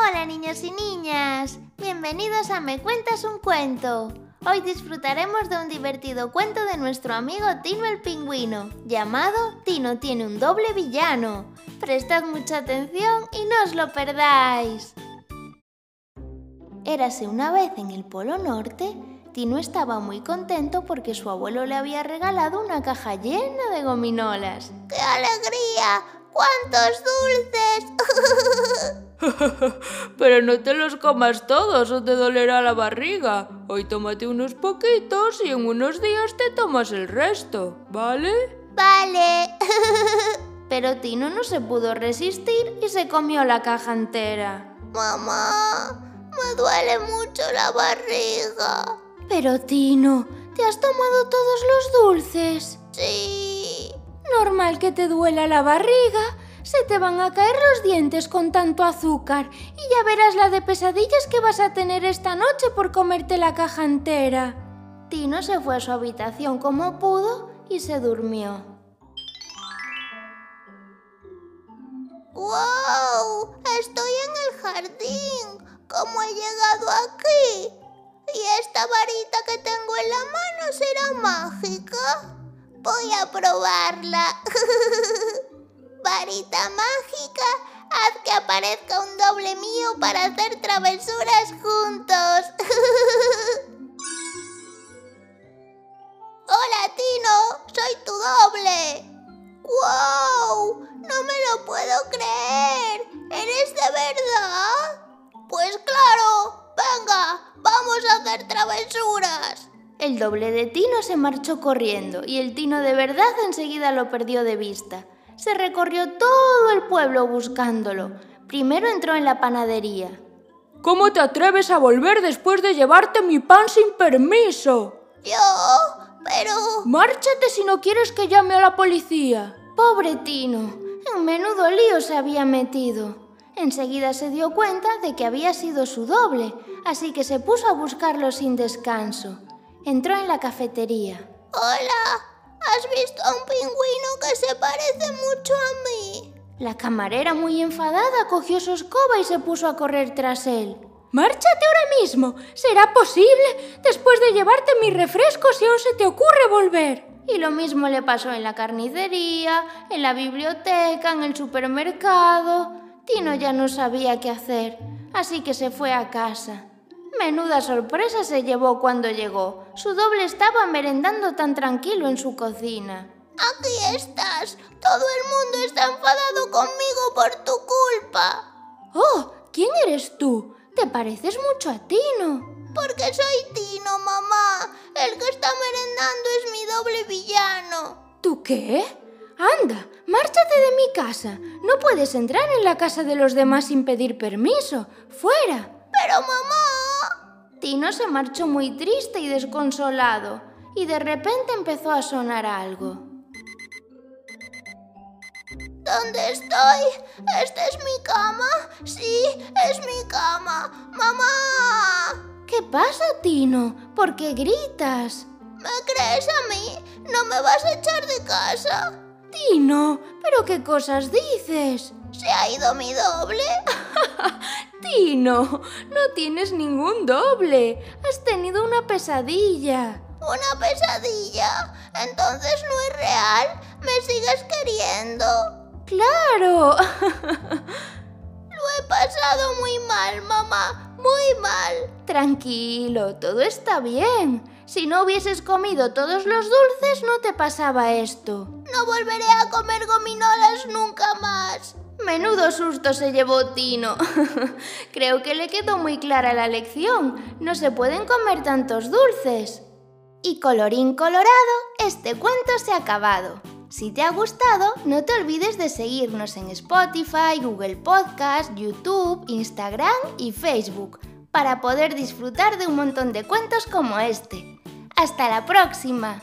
Hola niños y niñas, bienvenidos a Me Cuentas un Cuento. Hoy disfrutaremos de un divertido cuento de nuestro amigo Tino el Pingüino, llamado Tino tiene un doble villano. Prestad mucha atención y no os lo perdáis. Érase una vez en el Polo Norte, Tino estaba muy contento porque su abuelo le había regalado una caja llena de gominolas. ¡Qué alegría! ¡Cuántos dulces! Pero no te los comas todos o te dolerá la barriga. Hoy tómate unos poquitos y en unos días te tomas el resto, ¿vale? Vale. Pero Tino no se pudo resistir y se comió la caja entera. Mamá, me duele mucho la barriga. Pero Tino, ¿te has tomado todos los dulces? Sí. Normal que te duela la barriga. Se te van a caer los dientes con tanto azúcar y ya verás la de pesadillas que vas a tener esta noche por comerte la caja entera. Tino se fue a su habitación como pudo y se durmió. ¡Wow! Estoy en el jardín. ¿Cómo he llegado aquí? ¿Y esta varita que tengo en la mano será mágica? Voy a probarla. Varita mágica, haz que aparezca un doble mío para hacer travesuras juntos. Hola, Tino, soy tu doble. ¡Wow! No me lo puedo creer. ¿Eres de verdad? Pues claro, venga, vamos a hacer travesuras. El doble de Tino se marchó corriendo y el Tino de verdad enseguida lo perdió de vista. Se recorrió todo el pueblo buscándolo. Primero entró en la panadería. ¿Cómo te atreves a volver después de llevarte mi pan sin permiso? Yo, pero... Márchate si no quieres que llame a la policía. Pobre Tino, en menudo lío se había metido. Enseguida se dio cuenta de que había sido su doble, así que se puso a buscarlo sin descanso. Entró en la cafetería. Hola, ¿has visto a un pingüino que se parece mucho a mí? La camarera, muy enfadada, cogió su escoba y se puso a correr tras él. ¡Márchate ahora mismo! ¿Será posible? Después de llevarte mis refrescos y aún se te ocurre volver. Y lo mismo le pasó en la carnicería, en la biblioteca, en el supermercado. Tino ya no sabía qué hacer, así que se fue a casa. Menuda sorpresa se llevó cuando llegó. Su doble estaba merendando tan tranquilo en su cocina. Aquí estás. Todo el mundo está enfadado conmigo por tu culpa. Oh, ¿quién eres tú? Te pareces mucho a Tino. Porque soy Tino, mamá. El que está merendando es mi doble villano. ¿Tú qué? Anda, márchate de mi casa. No puedes entrar en la casa de los demás sin pedir permiso. ¡Fuera! Pero mamá. Tino se marchó muy triste y desconsolado, y de repente empezó a sonar algo. ¿Dónde estoy? ¿Esta es mi cama? Sí, es mi cama. ¡Mamá! ¿Qué pasa, Tino? ¿Por qué gritas? ¿Me crees a mí? ¿No me vas a echar de casa? Tino, ¿pero qué cosas dices? ¿Se ha ido mi doble? Tino, no tienes ningún doble. Has tenido una pesadilla. ¿Una pesadilla? Entonces no es real. ¿Me sigues queriendo? ¡Claro! Lo he pasado muy mal, mamá. Muy mal. Tranquilo, todo está bien. Si no hubieses comido todos los dulces, no te pasaba esto. No volveré a comer gominolas nunca más. Menudo susto se llevó Tino. Creo que le quedó muy clara la lección. No se pueden comer tantos dulces. Y colorín colorado, este cuento se ha acabado. Si te ha gustado, no te olvides de seguirnos en Spotify, Google Podcast, YouTube, Instagram y Facebook para poder disfrutar de un montón de cuentos como este. ¡Hasta la próxima!